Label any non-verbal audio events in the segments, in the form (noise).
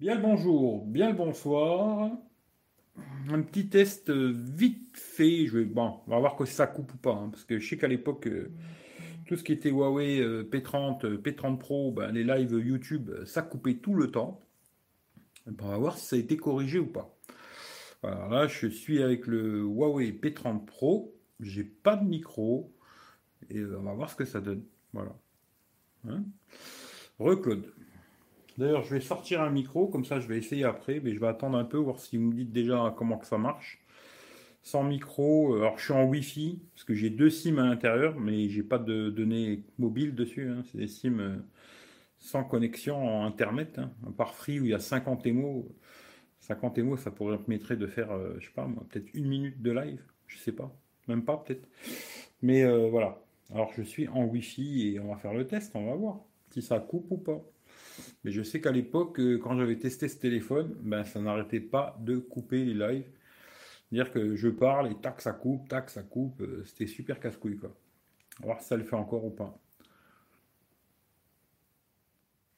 Bien le bonjour, bien le bonsoir. Un petit test vite fait. Bon, on va voir que ça coupe ou pas. hein, parce que je sais qu'à l'époque, euh, tout ce qui était Huawei euh, P30, euh, P30 Pro, ben, les lives YouTube, euh, ça coupait tout le temps. Ben, on va voir si ça a été corrigé ou pas. Voilà, là, je suis avec le Huawei P30 Pro. J'ai pas de micro. Et euh, on va voir ce que ça donne. Voilà. Hein? Re-Claude. D'ailleurs, je vais sortir un micro, comme ça je vais essayer après, mais je vais attendre un peu, voir si vous me dites déjà comment que ça marche. Sans micro, euh, alors je suis en Wi-Fi, parce que j'ai deux SIM à l'intérieur, mais j'ai pas de données mobiles dessus. hein. C'est des SIM euh, sans connexion en Internet, hein. à part Free où il y a 50 émo. 50 émo, ça pourrait me permettrait de faire, euh, je sais pas, peut-être une minute de live, je sais pas, même pas peut-être. Mais euh, voilà. Alors je suis en Wi-Fi et on va faire le test, on va voir si ça coupe ou pas. Mais je sais qu'à l'époque, euh, quand j'avais testé ce téléphone, ben, ça n'arrêtait pas de couper les lives. Dire que je parle et tac, ça coupe, tac, ça coupe. euh, C'était super casse-couille, quoi. On va voir si ça le fait encore ou pas.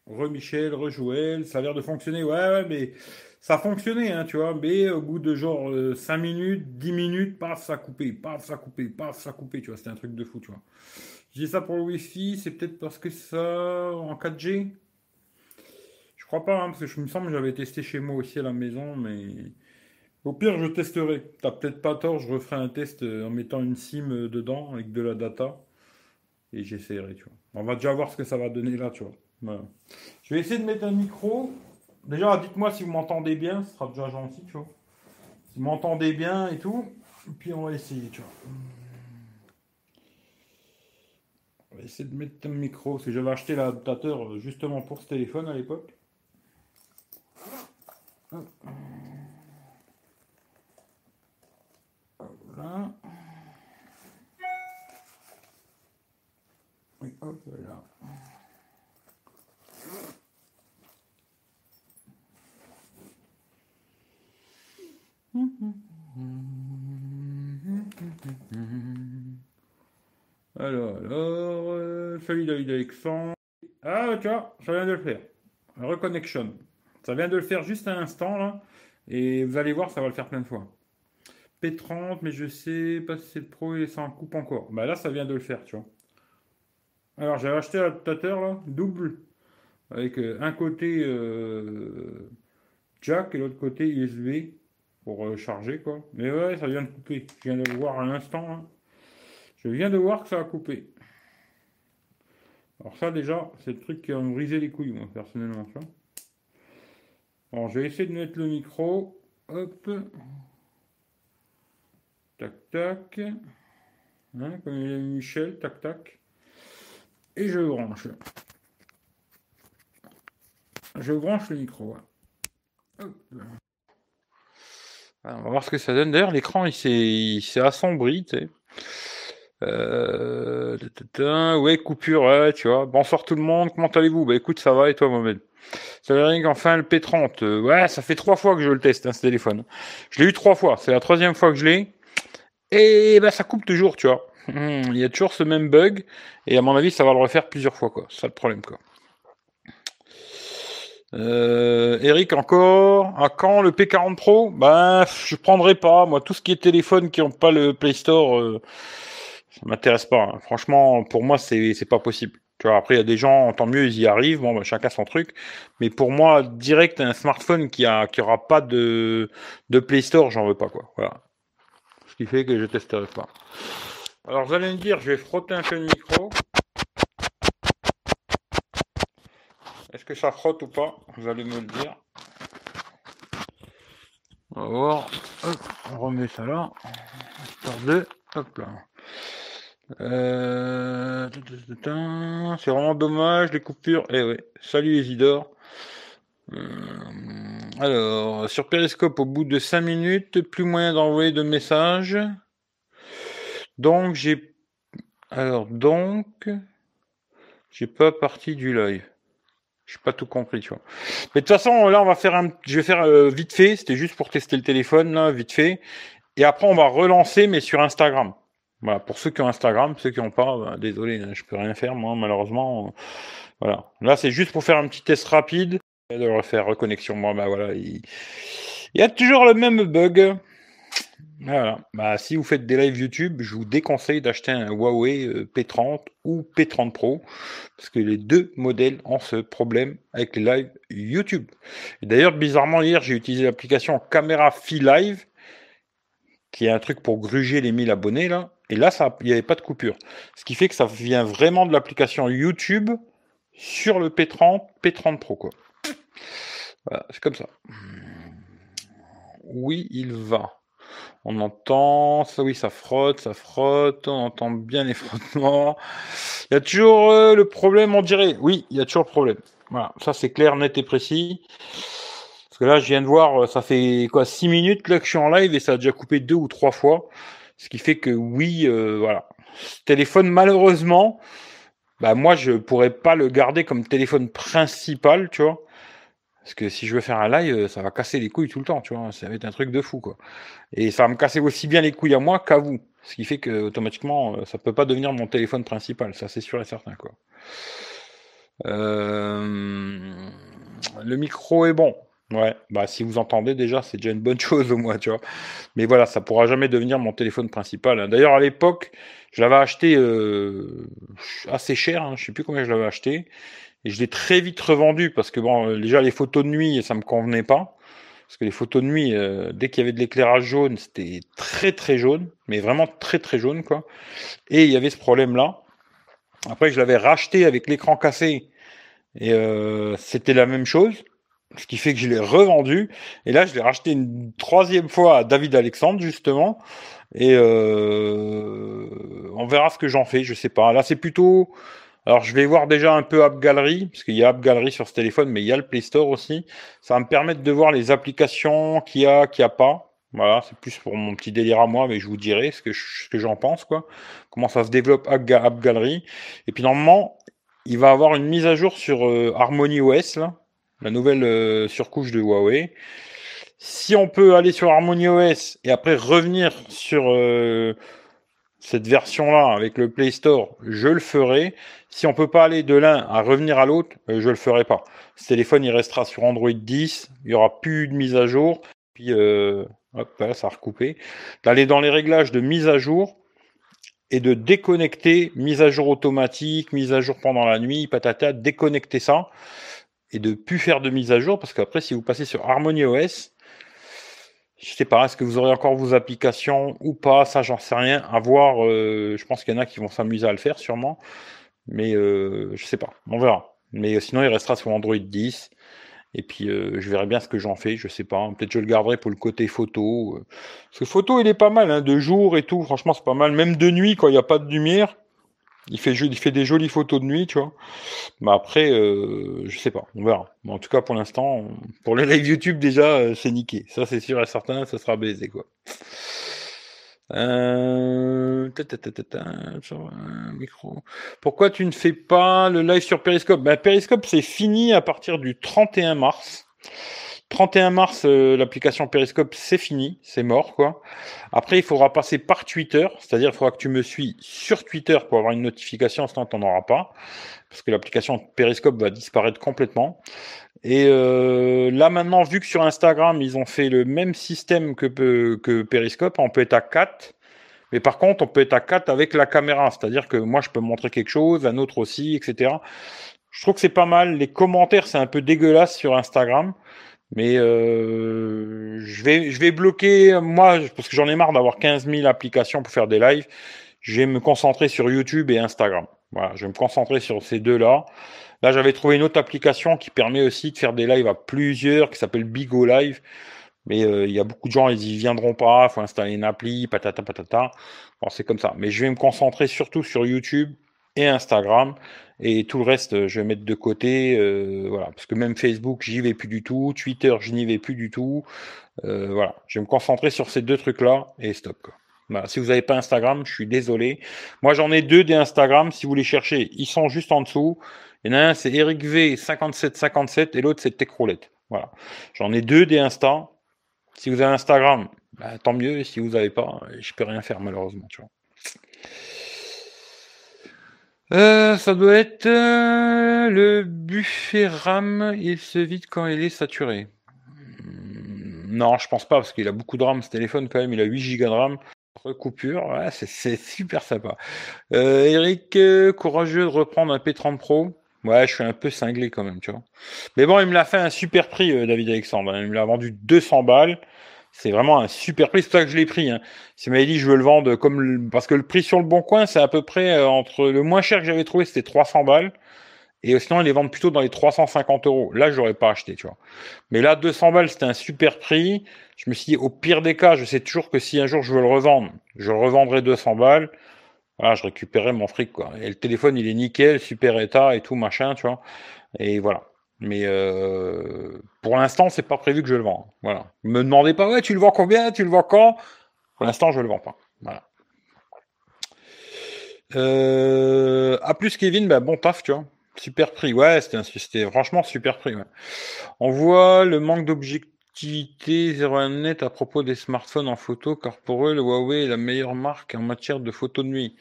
Re-Michel, ça a l'air de fonctionner. Ouais, ouais, mais ça fonctionnait, hein, tu vois. Mais au bout de genre euh, 5 minutes, 10 minutes, paf, ça coupait, paf, ça coupait, paf, ça coupait, tu vois. C'était un truc de fou, tu vois. Je dis ça pour le Wi-Fi, c'est peut-être parce que ça, en 4G, je crois pas, hein, parce que je me semble que j'avais testé chez moi aussi à la maison, mais au pire, je testerai. T'as peut-être pas tort, je referai un test euh, en mettant une SIM euh, dedans avec de la data et j'essaierai, tu vois. On va déjà voir ce que ça va donner là, tu vois. Je vais essayer de mettre un micro. Déjà, dites-moi si vous m'entendez bien, ce sera déjà gentil, tu vois. Si vous m'entendez bien et tout, et puis on va essayer, tu vois. On va essayer de mettre un micro, parce que j'avais acheté l'adaptateur euh, justement pour ce téléphone à l'époque. Voilà. Là. Alors, alors, euh, salut David Alexandre. Ah, vois, ça vient de le faire. Reconnection. Ça vient de le faire juste à l'instant, là. Et vous allez voir, ça va le faire plein de fois. P30, mais je sais pas si c'est le pro et ça en coupe encore. Bah là, ça vient de le faire, tu vois. Alors, j'ai acheté l'adaptateur, là, double, avec euh, un côté euh, jack et l'autre côté USB pour euh, charger, quoi. Mais ouais, ça vient de couper. Je viens de le voir à l'instant, là. Je viens de voir que ça a coupé. Alors ça, déjà, c'est le truc qui va me briser les couilles, moi, personnellement, tu vois. Alors, je vais essayer de mettre le micro. Hop. Tac, tac. Hein, comme il a Michel, tac, tac. Et je branche. Je branche le micro. Ah, on va voir ce que ça donne. D'ailleurs, l'écran, il s'est assombri, tu sais. Euh, ouais, coupure, ouais, tu vois. Bonsoir tout le monde, comment allez-vous? Bah écoute, ça va, et toi, Mohamed? Dire qu'enfin, le P30, euh, ouais, ça fait trois fois que je le teste, hein, ce téléphone. Je l'ai eu trois fois, c'est la troisième fois que je l'ai. Et bah, ça coupe toujours, tu vois. Hum, Il y a toujours ce même bug, et à mon avis, ça va le refaire plusieurs fois, quoi. C'est ça le problème, quoi. Euh, Eric encore? À quand le P40 Pro? Ben, je prendrai pas. Moi, tout ce qui est téléphone qui n'ont pas le Play Store, euh, ça m'intéresse pas. hein. Franchement, pour moi, c'est pas possible. Tu vois, après, il y a des gens, tant mieux, ils y arrivent. Bon, ben, chacun son truc. Mais pour moi, direct, un smartphone qui a qui aura pas de de Play Store, j'en veux pas, quoi. Voilà. Ce qui fait que je testerai pas. Alors, vous allez me dire, je vais frotter un peu le micro. Est-ce que ça frotte ou pas? Vous allez me le dire. On va voir. On remet ça là. Hop là. Euh, C'est vraiment dommage les coupures. Eh ouais. Salut Isidore. Euh, alors, sur Periscope, au bout de 5 minutes, plus moyen d'envoyer de messages. Donc, j'ai. Alors, donc. J'ai pas parti du live. J'ai pas tout compris, tu vois. Mais de toute façon, là, on va faire un. Je vais faire euh, vite fait. C'était juste pour tester le téléphone, là, vite fait. Et après, on va relancer, mais sur Instagram. Voilà, pour ceux qui ont Instagram, ceux qui n'ont pas, ben, désolé, hein, je peux rien faire, moi, malheureusement. euh, voilà. Là, c'est juste pour faire un petit test rapide. de refaire reconnexion. Moi, bah voilà, il... y a toujours le même bug. Voilà. Bah, si vous faites des lives YouTube, je vous déconseille d'acheter un Huawei euh, P30 ou P30 Pro, parce que les deux modèles ont ce problème avec les lives YouTube. D'ailleurs, bizarrement, hier, j'ai utilisé l'application Camera Fi Live, qui est un truc pour gruger les 1000 abonnés, là. Et là, il n'y avait pas de coupure. Ce qui fait que ça vient vraiment de l'application YouTube sur le P30, P30 Pro, quoi. Voilà, c'est comme ça. Oui, il va. On entend, ça oui, ça frotte, ça frotte, on entend bien les frottements. Il y a toujours euh, le problème, on dirait. Oui, il y a toujours le problème. Voilà, ça c'est clair, net et précis. Parce que là, je viens de voir, ça fait quoi, 6 minutes là que je suis en live et ça a déjà coupé deux ou trois fois. Ce qui fait que oui, euh, voilà. Ce téléphone, malheureusement, bah moi je pourrais pas le garder comme téléphone principal, tu vois. Parce que si je veux faire un live, euh, ça va casser les couilles tout le temps, tu vois. Ça va être un truc de fou, quoi. Et ça va me casser aussi bien les couilles à moi qu'à vous. Ce qui fait que automatiquement, euh, ça peut pas devenir mon téléphone principal. Ça, c'est sûr et certain, quoi. Euh... Le micro est bon. Ouais, bah si vous entendez déjà, c'est déjà une bonne (laughs) chose au moins, tu vois. Mais voilà, ça pourra jamais devenir mon téléphone principal. Hein. D'ailleurs, à l'époque, je l'avais acheté euh, assez cher, hein, je sais plus combien je l'avais acheté. Et je l'ai très vite revendu parce que bon, euh, déjà les photos de nuit, ça me convenait pas. Parce que les photos de nuit, euh, dès qu'il y avait de l'éclairage jaune, c'était très très jaune, mais vraiment très très jaune quoi. Et il y avait ce problème-là. Après, je l'avais racheté avec l'écran cassé et c'était la même chose. Ce qui fait que je l'ai revendu. Et là, je l'ai racheté une troisième fois à David Alexandre, justement. Et euh, on verra ce que j'en fais, je sais pas. Là, c'est plutôt alors, je vais voir déjà un peu App Gallery, parce qu'il y a App Gallery sur ce téléphone, mais il y a le Play Store aussi. Ça va me permettre de voir les applications qu'il y a, qu'il n'y a pas. Voilà, c'est plus pour mon petit délire à moi, mais je vous dirai ce que, j'en pense, quoi. Comment ça se développe App, Gallery. Et puis, normalement, il va avoir une mise à jour sur euh, Harmony OS, là, la nouvelle euh, surcouche de Huawei. Si on peut aller sur Harmony OS et après revenir sur euh, cette version-là avec le Play Store, je le ferai. Si on peut pas aller de l'un à revenir à l'autre, euh, je le ferai pas. Ce téléphone, il restera sur Android 10. Il y aura plus de mise à jour. Puis, euh, hop, là, ça a recoupé. D'aller dans les réglages de mise à jour et de déconnecter mise à jour automatique, mise à jour pendant la nuit, patata, déconnecter ça et de plus faire de mise à jour parce qu'après, si vous passez sur Harmony OS, je sais pas, est-ce que vous aurez encore vos applications ou pas Ça, j'en sais rien. À voir. Euh, je pense qu'il y en a qui vont s'amuser à le faire, sûrement. Mais euh, je sais pas. On verra. Mais sinon, il restera sur Android 10. Et puis, euh, je verrai bien ce que j'en fais. Je sais pas. Peut-être je le garderai pour le côté photo. Parce que photo, il est pas mal. Hein, de jour et tout. Franchement, c'est pas mal. Même de nuit, quand il n'y a pas de lumière. Il fait, des jolies photos de nuit, tu vois. Mais après, euh, je sais pas, on verra. en tout cas, pour l'instant, pour les lives YouTube, déjà, euh, c'est niqué. Ça, c'est sûr et certain, ça sera baisé, quoi. Euh... Pourquoi tu ne fais pas le live sur Periscope? Ben, Periscope, c'est fini à partir du 31 mars. 31 mars, euh, l'application Periscope, c'est fini, c'est mort, quoi. Après, il faudra passer par Twitter, c'est-à-dire il faudra que tu me suis sur Twitter pour avoir une notification, sinon tu n'en auras pas, parce que l'application Periscope va disparaître complètement. Et euh, là maintenant, vu que sur Instagram, ils ont fait le même système que, que Periscope, on peut être à 4. Mais par contre, on peut être à 4 avec la caméra, c'est-à-dire que moi, je peux montrer quelque chose, un autre aussi, etc. Je trouve que c'est pas mal. Les commentaires, c'est un peu dégueulasse sur Instagram. Mais euh, je, vais, je vais bloquer, moi, parce que j'en ai marre d'avoir 15 000 applications pour faire des lives. Je vais me concentrer sur YouTube et Instagram. Voilà, je vais me concentrer sur ces deux-là. Là, j'avais trouvé une autre application qui permet aussi de faire des lives à plusieurs, qui s'appelle Bigo Live. Mais euh, il y a beaucoup de gens, ils y viendront pas. Il faut installer une appli, patata patata. Bon, c'est comme ça. Mais je vais me concentrer surtout sur YouTube et Instagram. Et tout le reste, je vais mettre de côté. Euh, voilà, parce que même Facebook, j'y vais plus du tout. Twitter, je n'y vais plus du tout. Euh, voilà, je vais me concentrer sur ces deux trucs-là et stop. Quoi. si vous n'avez pas Instagram, je suis désolé. Moi, j'en ai deux des Instagram. Si vous les cherchez, ils sont juste en dessous. Il y en a un, c'est Eric V 5757 et l'autre, c'est Techroulette. Voilà. J'en ai deux des Insta. Si vous avez Instagram, bah, tant mieux. Si vous n'avez pas, je peux rien faire malheureusement. Tu vois. Euh, ça doit être euh, le buffet RAM, il se vide quand il est saturé. Hmm, non, je pense pas, parce qu'il a beaucoup de RAM ce téléphone quand même, il a 8 Go de RAM. Recoupure, c'est super sympa. Euh, Eric, courageux de reprendre un P30 Pro. Ouais, je suis un peu cinglé quand même, tu vois. Mais bon, il me l'a fait un super prix, David Alexandre. Il me l'a vendu 200 balles. C'est vraiment un super prix, c'est pour que je l'ai pris. Hein. Si m'avait dit je veux le vendre comme parce que le prix sur le bon coin, c'est à peu près euh, entre le moins cher que j'avais trouvé, c'était 300 balles. Et sinon, ils les vendent plutôt dans les 350 euros. Là, j'aurais pas acheté, tu vois. Mais là, 200 balles, c'était un super prix. Je me suis dit, au pire des cas, je sais toujours que si un jour je veux le revendre, je revendrai 200 balles. Voilà, je récupérerai mon fric, quoi. Et le téléphone, il est nickel, super état et tout, machin, tu vois. Et voilà. Mais euh, pour l'instant, c'est pas prévu que je le vende. Voilà. Me demandez pas, ouais, tu le vends combien, tu le vends quand? Pour l'instant, je le vends pas. Voilà. Euh, à plus Kevin, bah, bon taf, tu vois. Super prix, ouais, c'était franchement super prix. On voit le manque d'objectivité 01 net à propos des smartphones en photo, car pour eux, le Huawei est la meilleure marque en matière de photos de nuit.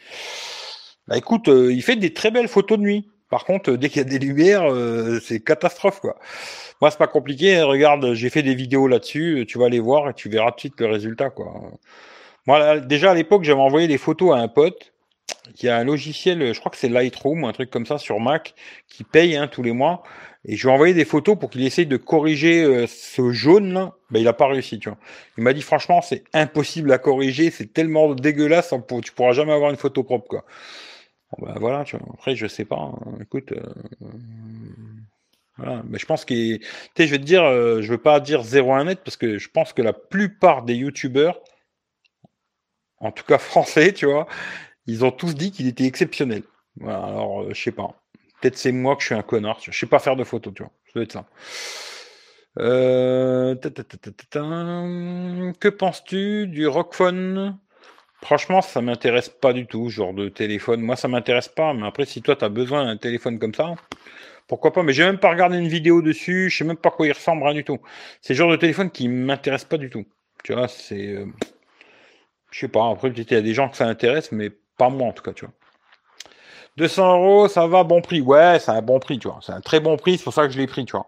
Bah écoute, euh, il fait des très belles photos de nuit. Par contre, dès qu'il y a des lumières, euh, c'est catastrophe quoi. Moi, c'est pas compliqué. Hein. Regarde, j'ai fait des vidéos là-dessus. Tu vas les voir et tu verras tout de suite le résultat quoi. Moi, déjà à l'époque, j'avais envoyé des photos à un pote qui a un logiciel, je crois que c'est Lightroom ou un truc comme ça sur Mac, qui paye hein, tous les mois. Et je lui ai envoyé des photos pour qu'il essaye de corriger euh, ce jaune là. Ben, il a pas réussi, tu vois. Il m'a dit franchement, c'est impossible à corriger, c'est tellement dégueulasse, tu pourras jamais avoir une photo propre quoi. Ben voilà, tu vois. Après, je sais pas. Hein. Écoute, euh, voilà. Mais je pense que, tu sais, je vais te dire, euh, je veux pas dire 0,1 net parce que je pense que la plupart des youtubeurs, en tout cas français, tu vois, ils ont tous dit qu'il était exceptionnel. Alors, euh, je sais pas. Peut-être c'est moi que je suis un connard. Je sais pas faire de photos, tu vois. Ça doit être ça. que penses-tu du Rockphone Franchement, ça m'intéresse pas du tout, genre de téléphone. Moi, ça m'intéresse pas, mais après, si toi, tu as besoin d'un téléphone comme ça, pourquoi pas. Mais j'ai même pas regardé une vidéo dessus, je sais même pas quoi il ressemble, rien du tout. C'est le genre de téléphone qui m'intéresse pas du tout. Tu vois, c'est. Euh, je sais pas, après, peut-être il y a des gens que ça intéresse, mais pas moi, en tout cas, tu vois. 200 euros, ça va, bon prix. Ouais, c'est un bon prix, tu vois. C'est un très bon prix, c'est pour ça que je l'ai pris, tu vois.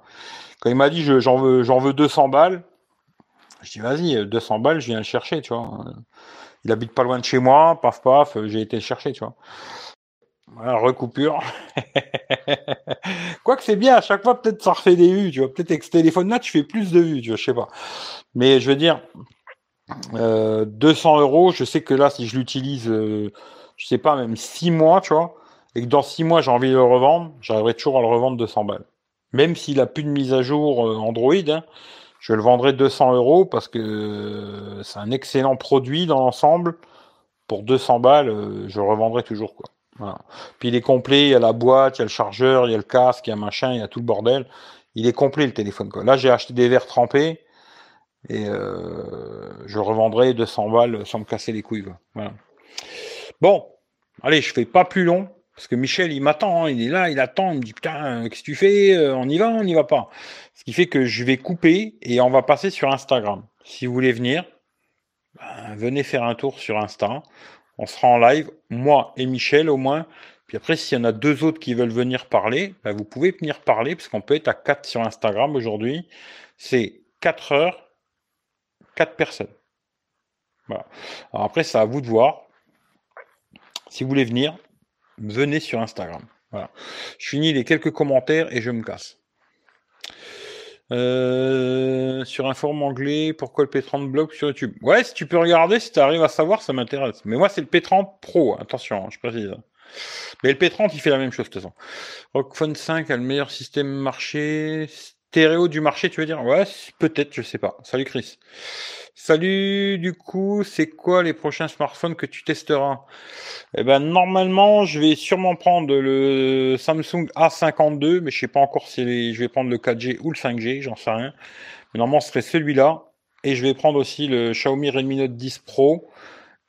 Quand il m'a dit, j'en veux, veux 200 balles, je dis, vas-y, 200 balles, je viens le chercher, tu vois il habite pas loin de chez moi, paf paf, j'ai été chercher, tu vois. Voilà, recoupure. (laughs) Quoique c'est bien, à chaque fois peut-être ça refait des vues, tu vois. Peut-être avec ce téléphone-là, tu fais plus de vues, tu vois, je sais pas. Mais je veux dire, 200 euh, euros, je sais que là, si je l'utilise, euh, je sais pas, même 6 mois, tu vois, et que dans 6 mois j'ai envie de le revendre, j'arriverai toujours à le revendre 200 balles. Même s'il a plus de mise à jour euh, Android, hein, je le vendrai 200 euros parce que c'est un excellent produit dans l'ensemble. Pour 200 balles, euh, je revendrai toujours. Quoi. Puis il est complet, il y a la boîte, il y a le chargeur, il y a le casque, il y a machin, il y a tout le bordel. Il est complet le téléphone. Quoi. Là, j'ai acheté des verres trempés et euh, je revendrai 200 balles sans me casser les couilles. Bon, allez, je fais pas plus long. Parce que Michel, il m'attend, hein. il est là, il attend, il me dit putain, qu'est-ce que tu fais euh, On y va, on n'y va pas. Ce qui fait que je vais couper et on va passer sur Instagram. Si vous voulez venir, ben, venez faire un tour sur Insta. On sera en live, moi et Michel au moins. Puis après, s'il y en a deux autres qui veulent venir parler, ben, vous pouvez venir parler, parce qu'on peut être à 4 sur Instagram aujourd'hui. C'est 4 heures, 4 personnes. Voilà. Alors après, c'est à vous de voir. Si vous voulez venir, venez sur Instagram. Voilà. Je finis les quelques commentaires et je me casse. Euh, sur un forum anglais, pourquoi le P30 bloque sur YouTube? Ouais, si tu peux regarder, si tu arrives à savoir, ça m'intéresse. Mais moi, c'est le P30 Pro, attention, hein, je précise. Mais le P30, il fait la même chose, de toute façon. Rockphone 5 a le meilleur système marché, stéréo du marché, tu veux dire? Ouais, peut-être, je sais pas. Salut Chris. Salut, du coup, c'est quoi les prochains smartphones que tu testeras? Eh ben, normalement, je vais sûrement prendre le Samsung A52, mais je sais pas encore si je vais prendre le 4G ou le 5G, j'en sais rien. Mais normalement, ce serait celui-là. Et je vais prendre aussi le Xiaomi Redmi Note 10 Pro.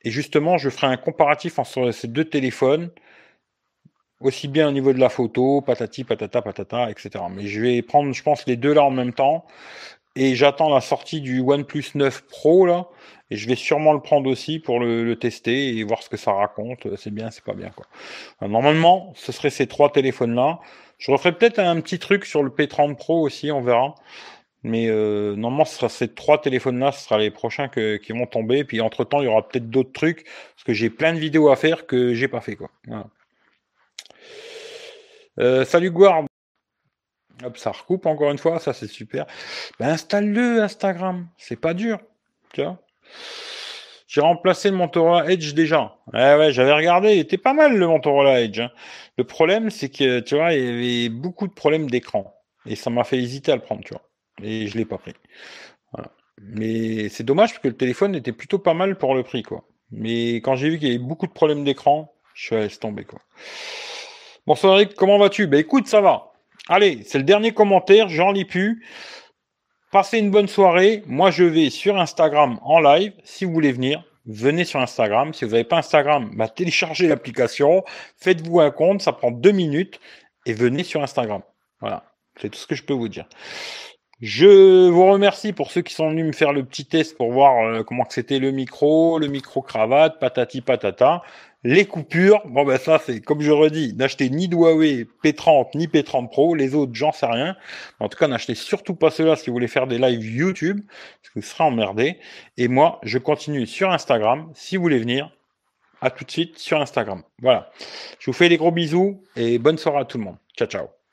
Et justement, je ferai un comparatif entre ces deux téléphones, aussi bien au niveau de la photo, patati, patata, patata, etc. Mais je vais prendre, je pense, les deux là en même temps et j'attends la sortie du OnePlus 9 Pro là Et je vais sûrement le prendre aussi pour le, tester et voir ce que ça raconte. C'est bien, c'est pas bien. Quoi. normalement, ce serait ces trois téléphones-là. Je referai peut-être un petit truc sur le P30 Pro aussi, on verra. Mais euh, normalement, ce sera ces trois téléphones-là, ce sera les prochains qui vont tomber. Puis entre-temps, il y aura peut-être d'autres trucs, parce que j'ai plein de vidéos à faire que j'ai pas fait. Quoi. Euh, salut Guard. Hop, ça recoupe encore une fois, ça c'est super. Ben, installe-le Instagram, c'est pas dur. Tu vois J'ai remplacé le Motorola Edge déjà. Ouais, ouais, j'avais regardé, il était pas mal le Motorola Edge. Hein. Le problème, c'est que, tu vois, il y avait beaucoup de problèmes d'écran. Et ça m'a fait hésiter à le prendre, tu vois. Et je l'ai pas pris. Mais c'est dommage parce que le téléphone était plutôt pas mal pour le prix, quoi. Mais quand j'ai vu qu'il y avait beaucoup de problèmes d'écran, je suis allé tomber, quoi. Bonsoir Eric, comment vas-tu? Ben écoute, ça va. Allez, c'est le dernier commentaire, j'en lis plus. Passez une bonne soirée. Moi, je vais sur Instagram en live. Si vous voulez venir, venez sur Instagram. Si vous n'avez pas Instagram, bah, téléchargez l'application, faites-vous un compte, ça prend deux minutes et venez sur Instagram. Voilà, c'est tout ce que je peux vous dire. Je vous remercie pour ceux qui sont venus me faire le petit test pour voir euh, comment c'était le micro, le micro cravate, patati patata. Les coupures, bon ben ça c'est comme je redis, n'achetez ni Huawei P30 ni P30 Pro, les autres j'en sais rien. En tout cas, n'achetez surtout pas cela si vous voulez faire des lives YouTube, parce que vous serez emmerdé. Et moi, je continue sur Instagram. Si vous voulez venir, à tout de suite sur Instagram. Voilà. Je vous fais des gros bisous et bonne soirée à tout le monde. Ciao ciao.